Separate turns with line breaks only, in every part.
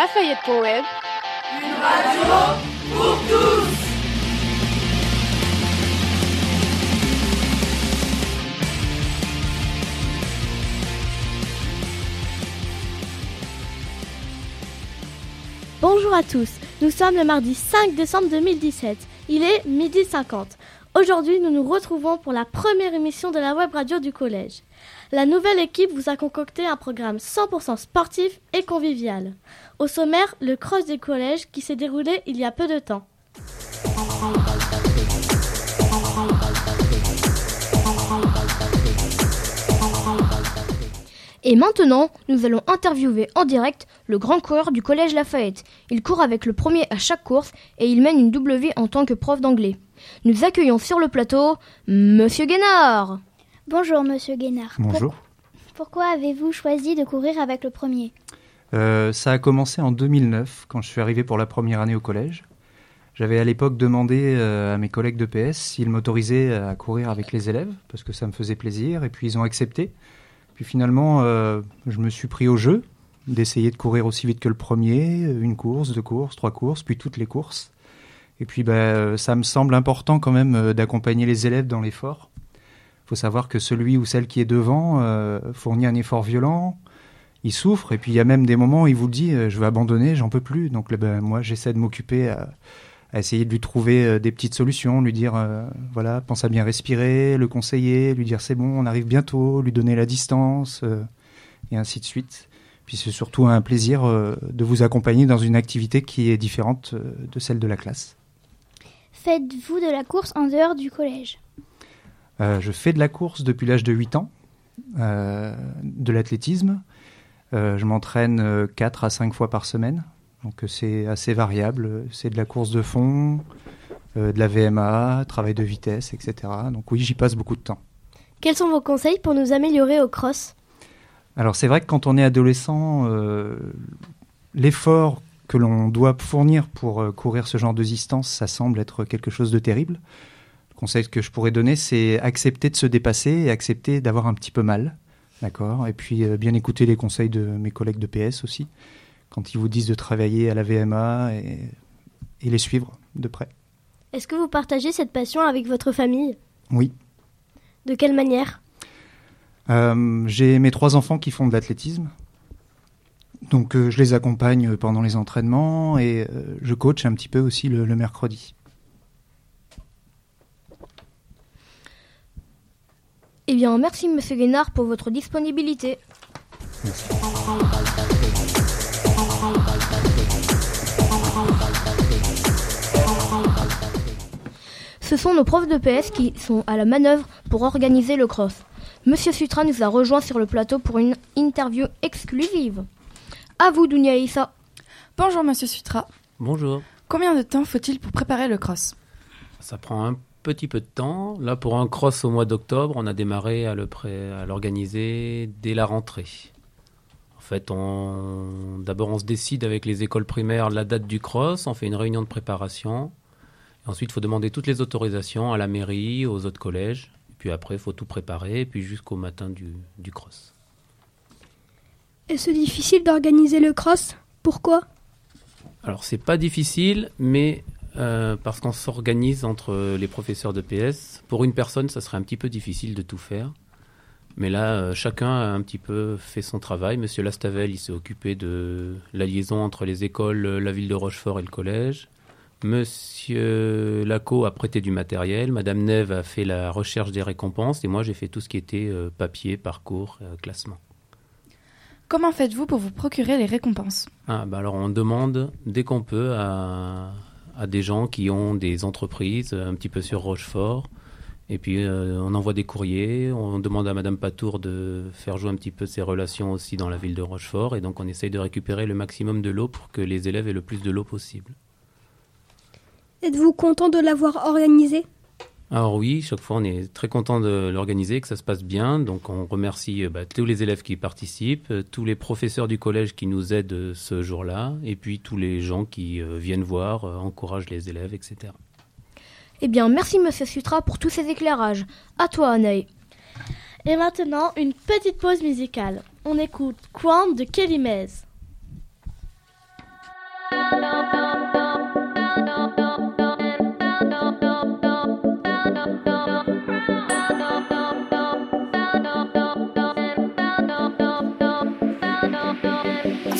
Lafayette.web.
Une radio pour tous
Bonjour à tous, nous sommes le mardi 5 décembre 2017. Il est midi 50. Aujourd'hui, nous nous retrouvons pour la première émission de la web radio du collège. La nouvelle équipe vous a concocté un programme 100% sportif et convivial. Au sommaire, le cross des collèges qui s'est déroulé il y a peu de temps.
Et maintenant, nous allons interviewer en direct le grand coureur du collège Lafayette. Il court avec le premier à chaque course et il mène une double vie en tant que prof d'anglais. Nous accueillons sur le plateau Monsieur Guénard.
Bonjour Monsieur Guénard.
Bonjour.
Pourquoi avez-vous choisi de courir avec le premier
euh, Ça a commencé en 2009 quand je suis arrivé pour la première année au collège. J'avais à l'époque demandé euh, à mes collègues de PS s'ils m'autorisaient à courir avec les élèves parce que ça me faisait plaisir et puis ils ont accepté. Puis finalement, euh, je me suis pris au jeu d'essayer de courir aussi vite que le premier, une course, deux courses, trois courses, puis toutes les courses. Et puis ben, ça me semble important quand même d'accompagner les élèves dans l'effort. Faut savoir que celui ou celle qui est devant euh, fournit un effort violent, il souffre, et puis il y a même des moments où il vous dit je vais abandonner, j'en peux plus. Donc ben, moi j'essaie de m'occuper à, à essayer de lui trouver euh, des petites solutions, lui dire euh, voilà, pense à bien respirer, le conseiller, lui dire c'est bon, on arrive bientôt, lui donner la distance, euh, et ainsi de suite. Puis c'est surtout un plaisir de vous accompagner dans une activité qui est différente de celle de la classe.
Faites-vous de la course en dehors du collège?
Je fais de la course depuis l'âge de 8 ans, de l'athlétisme. je m'entraîne 4 à 5 fois par semaine donc euh, c'est assez variable. C'est de la course de fond, euh, de la VMA, travail de vitesse, etc. Donc oui, j'y passe beaucoup de temps.
Quels sont vos conseils pour nous améliorer au cross?
Alors c'est vrai que quand on est adolescent, euh, l'effort que l'on doit fournir pour courir ce genre de distance, ça semble être quelque chose de terrible. Le conseil que je pourrais donner, c'est accepter de se dépasser et accepter d'avoir un petit peu mal. D'accord? Et puis bien écouter les conseils de mes collègues de PS aussi quand ils vous disent de travailler à la VMA et, les suivre de près.
Est-ce que vous partagez cette passion avec votre famille?
Oui.
De quelle manière?
Euh, J'ai mes trois enfants qui font de l'athlétisme. Donc euh, je les accompagne pendant les entraînements et euh, je coach un petit peu aussi le, le mercredi.
Eh bien, merci Monsieur Guénard pour votre disponibilité. Merci. Ce sont nos profs de PS qui sont à la manœuvre pour organiser le cross. Monsieur Sutra nous a rejoint sur le plateau pour une interview exclusive. À vous, Dounia Issa.
Bonjour, monsieur Sutra.
Bonjour.
Combien de temps faut-il pour préparer le cross?
Ça prend un petit peu de temps. Là, pour un cross au mois d'octobre, on a démarré à l'organiser dès la rentrée. En fait, on... d'abord, on se décide avec les écoles primaires la date du cross, on fait une réunion de préparation. Ensuite, il faut demander toutes les autorisations à la mairie, aux autres collèges. Et puis après, il faut tout préparer, et puis jusqu'au matin du, du cross.
Est-ce difficile d'organiser le cross? Pourquoi?
Alors, c'est pas difficile, mais euh, parce qu'on s'organise entre les professeurs de PS. Pour une personne, ça serait un petit peu difficile de tout faire. Mais là, euh, chacun a un petit peu fait son travail. Monsieur Lastavel, il s'est occupé de la liaison entre les écoles, la ville de Rochefort et le collège. Monsieur Laco a prêté du matériel, Madame Neve a fait la recherche des récompenses et moi j'ai fait tout ce qui était euh, papier, parcours, euh, classement.
Comment faites-vous pour vous procurer les récompenses?
Ah, bah Alors on demande dès qu'on peut à, des gens qui ont des entreprises un petit peu sur Rochefort. Et puis euh, on envoie des courriers, on demande à Madame Patour de faire jouer un petit peu ses relations aussi dans la ville de Rochefort. Et donc on essaye de récupérer le maximum de l'eau pour que les élèves aient le plus de l'eau possible.
Êtes-vous content de l'avoir organisé?
Alors oui, chaque fois on est très content de l'organiser, que ça se passe bien. Donc on remercie euh, bah, tous les élèves qui participent, euh, tous les professeurs du collège qui nous aident euh, ce jour-là, et puis tous les gens qui viennent voir, encouragent les élèves, etc.
Eh bien, merci Monsieur Sutra pour tous ces éclairages. À toi, Anaï.
Et maintenant, une petite pause musicale. On écoute Quant de Kelly Mays.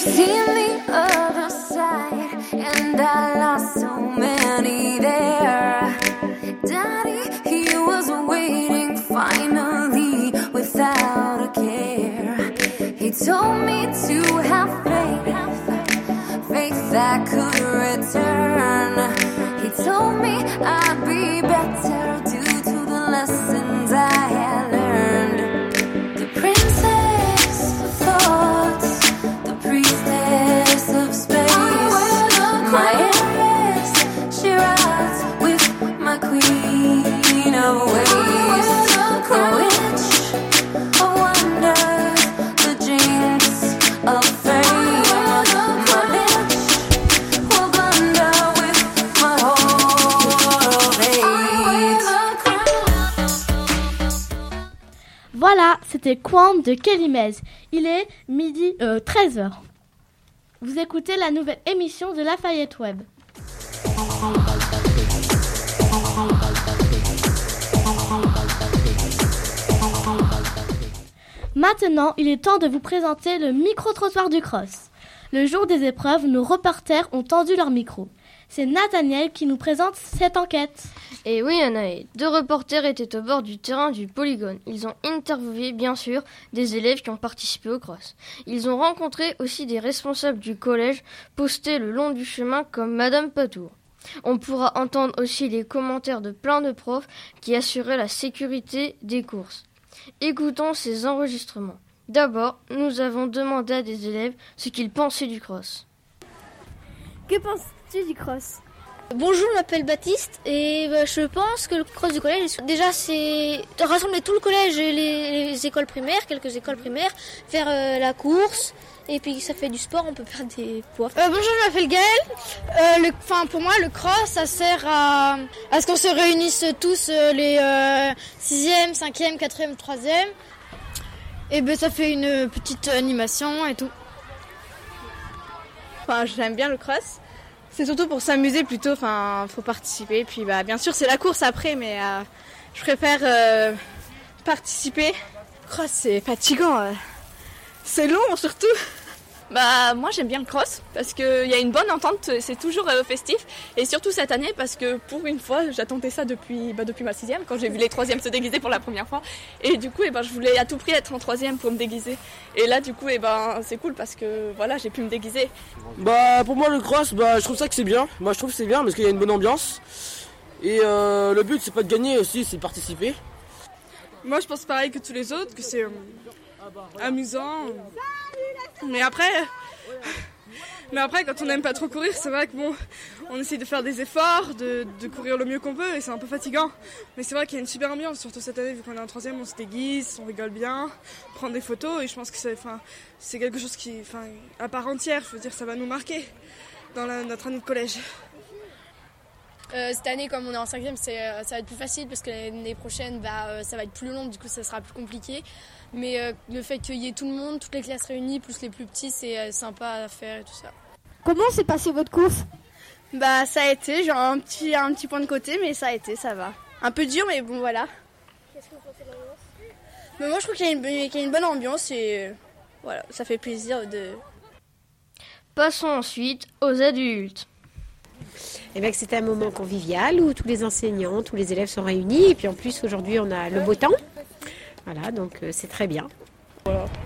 Seen the other side, and I lost so many there. Daddy, he was waiting finally without a care. He told me to have
c'était Quant de Kélimez. Il est midi 13h. Vous écoutez la nouvelle émission de Lafayette Web. Maintenant, il est temps de vous présenter le micro-trottoir du cross. Le jour des épreuves, nos reporters ont tendu leur micro. C'est Nathaniel qui nous présente cette enquête.
Et oui, Anaë, deux reporters étaient au bord du terrain du polygone. Ils ont interviewé, bien sûr, des élèves qui ont participé au cross. Ils ont rencontré aussi des responsables du collège postés le long du chemin comme Madame Patour. On pourra entendre aussi les commentaires de plein de profs qui assuraient la sécurité des courses. Écoutons ces enregistrements. D'abord, nous avons demandé à des élèves ce qu'ils pensaient du cross.
Que du cross
Bonjour, je m'appelle Baptiste et bah, je pense que le cross du collège, déjà c'est de rassembler tout le collège et les, les écoles primaires, quelques écoles primaires, faire euh, la course et puis ça fait du sport, on peut perdre des poids.
Euh, bonjour, je m'appelle Gaël. Euh, le, enfin, pour moi, le cross, ça sert à, à ce qu'on se réunisse tous euh, les 6e, 5e, 4e, 3e. Et ben ça fait une petite animation et tout.
Enfin, j'aime bien le cross. C'est surtout pour s'amuser plutôt, enfin, faut participer. Puis bah, bien sûr, c'est la course après, mais euh, je préfère euh, participer. Cross, c'est fatigant. euh. C'est long surtout.
Bah moi j'aime bien le cross parce qu'il y a une bonne entente, c'est toujours euh, festif et surtout cette année parce que pour une fois j'attendais ça depuis, bah, depuis ma sixième quand j'ai vu les troisièmes se déguiser pour la première fois et du coup eh ben, je voulais à tout prix être en troisième pour me déguiser et là du coup eh ben, c'est cool parce que voilà j'ai pu me déguiser.
Bah pour moi le cross, bah je trouve ça que c'est bien. Moi je trouve que c'est bien parce qu'il y a une bonne ambiance. Et euh, le but c'est pas de gagner aussi, c'est de participer.
Moi, je pense pareil que tous les autres, que c'est euh, amusant. Mais après, mais après, quand on n'aime pas trop courir, c'est vrai que bon, on essaie de faire des efforts, de, courir le mieux qu'on peut, et c'est un peu fatigant. Mais c'est vrai qu'il y a une super ambiance, surtout cette année, vu qu'on est en troisième, on se déguise, on rigole bien, prend des photos, et je pense que c'est, enfin, c'est quelque chose qui, enfin, à part entière. Je veux dire, ça va nous marquer dans notre année de collège.
Euh, cette année, comme on est en cinquième, c'est, euh, ça va être plus facile parce que l'année prochaine, bah, euh, ça va être plus long, du coup, ça sera plus compliqué. Mais euh, le fait qu'il y ait tout le monde, toutes les classes réunies, plus les plus petits, c'est euh, sympa à faire et tout ça.
Comment s'est passée votre course?
Bah, ça a été, genre un petit, un petit point de côté, mais ça a été, ça va. Un peu dur, mais bon, voilà. Mais moi, je trouve qu'il y, a une- qu'il y a une bonne ambiance et euh, voilà, ça fait plaisir de.
Passons ensuite aux adultes.
Eh bien, que c'était un moment convivial où tous les enseignants, tous les élèves sont réunis. Et puis en plus, aujourd'hui, on a le beau temps. Voilà, donc euh, c'est très bien.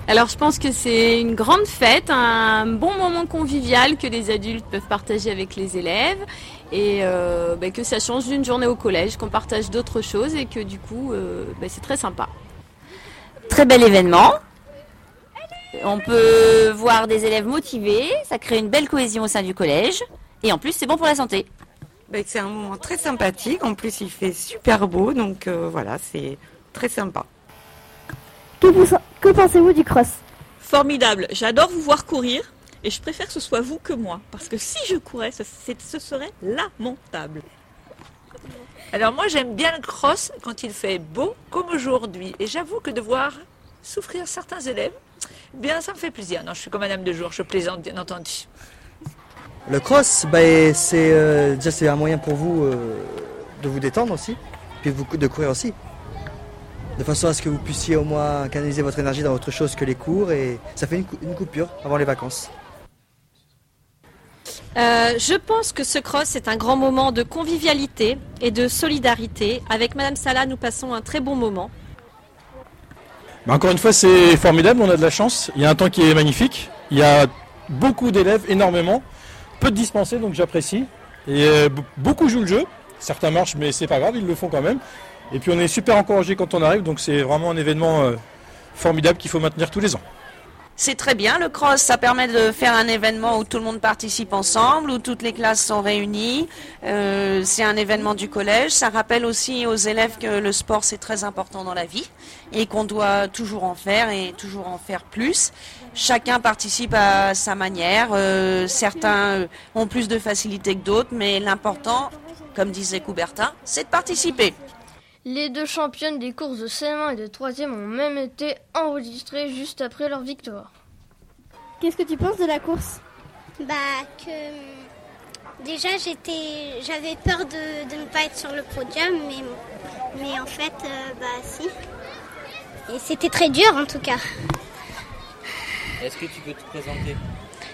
Alors je pense que c'est une grande fête, un bon moment convivial que les adultes peuvent partager avec les élèves et euh, bah, que ça change d'une journée au collège, qu'on partage d'autres choses et que du coup euh, bah, c'est très sympa.
Très bel événement. On peut voir des élèves motivés, ça crée une belle cohésion au sein du collège et en plus c'est bon pour la santé.
Ben, c'est un moment très sympathique. En plus, il fait super beau, donc euh, voilà, c'est très sympa.
Que, vous- que pensez-vous du cross?
Formidable. J'adore vous voir courir et je préfère que ce soit vous que moi parce que si je courais, ce, ce serait lamentable.
Alors moi j'aime bien le cross quand il fait beau comme aujourd'hui. Et j'avoue que de voir souffrir certains élèves, bien ça me fait plaisir. Non, je suis comme Madame de Jour, je plaisante bien entendu.
Le cross, bah, c'est euh, déjà c'est un moyen pour vous euh, de vous détendre aussi, puis vous, de courir aussi. De façon à ce que vous puissiez au moins canaliser votre énergie dans autre chose que les cours et ça fait une, cou- une coupure avant les vacances.
Euh, je pense que ce cross est un grand moment de convivialité et de solidarité. Avec Madame Salah, nous passons un très bon moment.
Bah, encore une fois, c'est formidable, on a de la chance. Il y a un temps qui est magnifique. Il y a beaucoup d'élèves, énormément. Peu de dispensés, donc j'apprécie. Et euh, beaucoup jouent le jeu. Certains marchent, mais c'est pas grave, ils le font quand même. Et puis on est super encouragé quand on arrive, donc c'est vraiment un événement euh, formidable qu'il faut maintenir tous les ans.
C'est très bien, le cross, ça permet de faire un événement où tout le monde participe ensemble, où toutes les classes sont réunies. Euh, c'est un événement du collège. Ça rappelle aussi aux élèves que le sport, c'est très important dans la vie et qu'on doit toujours en faire et toujours en faire plus. Chacun participe à sa manière. Euh, certains euh, ont plus de facilité que d'autres, mais l'important, comme disait Coubertin, c'est de participer.
Les deux championnes des courses de CM1 et de 3e ont même été enregistrées juste après leur victoire.
Qu'est-ce que tu penses de la course?
Bah que déjà j'étais j'avais peur de, de ne pas être sur le podium mais mais en fait euh, bah si. Et c'était très dur en tout cas.
Est-ce que tu peux te présenter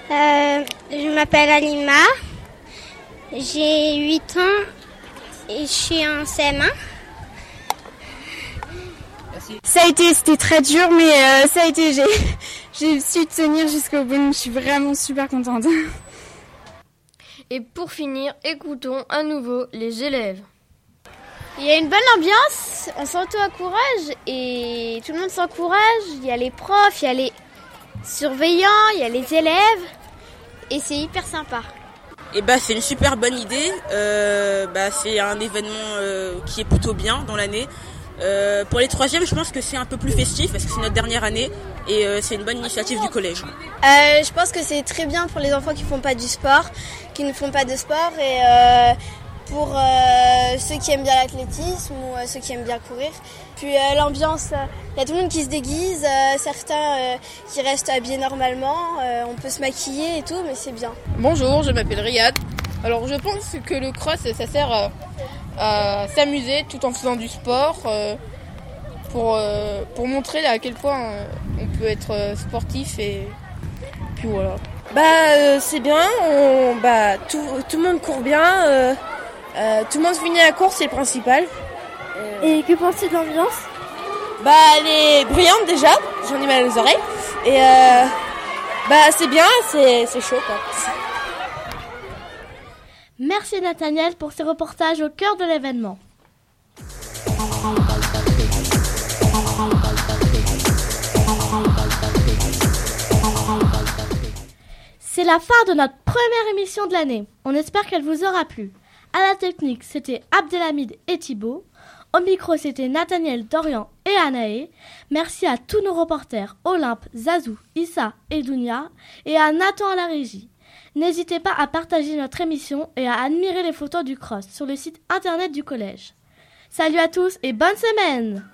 Euh, je m'appelle Alima. J'ai 8 ans et je suis en CM1.
Ça a été, c'était très dur, mais euh, ça a été, j'ai, j'ai su tenir jusqu'au bout. Je suis vraiment super contente.
Et pour finir, écoutons à nouveau les élèves.
Il y a une bonne ambiance, on s'auto-encourage et tout le monde s'encourage. Il y a les profs, il y a les surveillants, il y a les élèves et c'est hyper sympa.
Et bah c'est une super bonne idée. Euh, bah, c'est un événement euh, qui est plutôt bien dans l'année. Euh, pour les troisièmes, je pense que c'est un peu plus festif parce que c'est notre dernière année et euh, c'est une bonne initiative du collège.
Euh, je pense que c'est très bien pour les enfants qui font pas du sport, qui ne font pas de sport et qui aiment bien l'athlétisme ou euh, ceux qui aiment bien courir. Puis euh, l'ambiance, il y a tout le monde qui se déguise, euh, certains euh, qui restent habillés normalement, euh, on peut se maquiller et tout, mais c'est bien.
Bonjour, je m'appelle Riyad. Alors je pense que le cross, ça sert à, à s'amuser tout en faisant du sport euh, pour, euh, pour montrer à quel point euh, on peut être euh, sportif et puis voilà.
Bah euh, c'est bien, on, bah, tout, tout le monde court bien, euh, euh, tout le monde finit la course, c'est le principal.
Et que penses-tu de l'ambiance
Bah elle est brillante déjà, j'en ai mal aux oreilles. Et euh, bah c'est bien, c'est c'est chaud quoi.
Merci Nathaniel pour ces reportages au cœur de l'événement. C'est la fin de notre première émission de l'année. On espère qu'elle vous aura plu. À la technique, c'était Abdelhamid et Thibaut. Au micro, c'était Nathaniel, Dorian et Anaé. Merci à tous nos reporters, Olympe, Zazou, Issa et Dounia, et à Nathan à la régie. N'hésitez pas à partager notre émission et à admirer les photos du cross sur le site internet du collège. Salut à tous et bonne semaine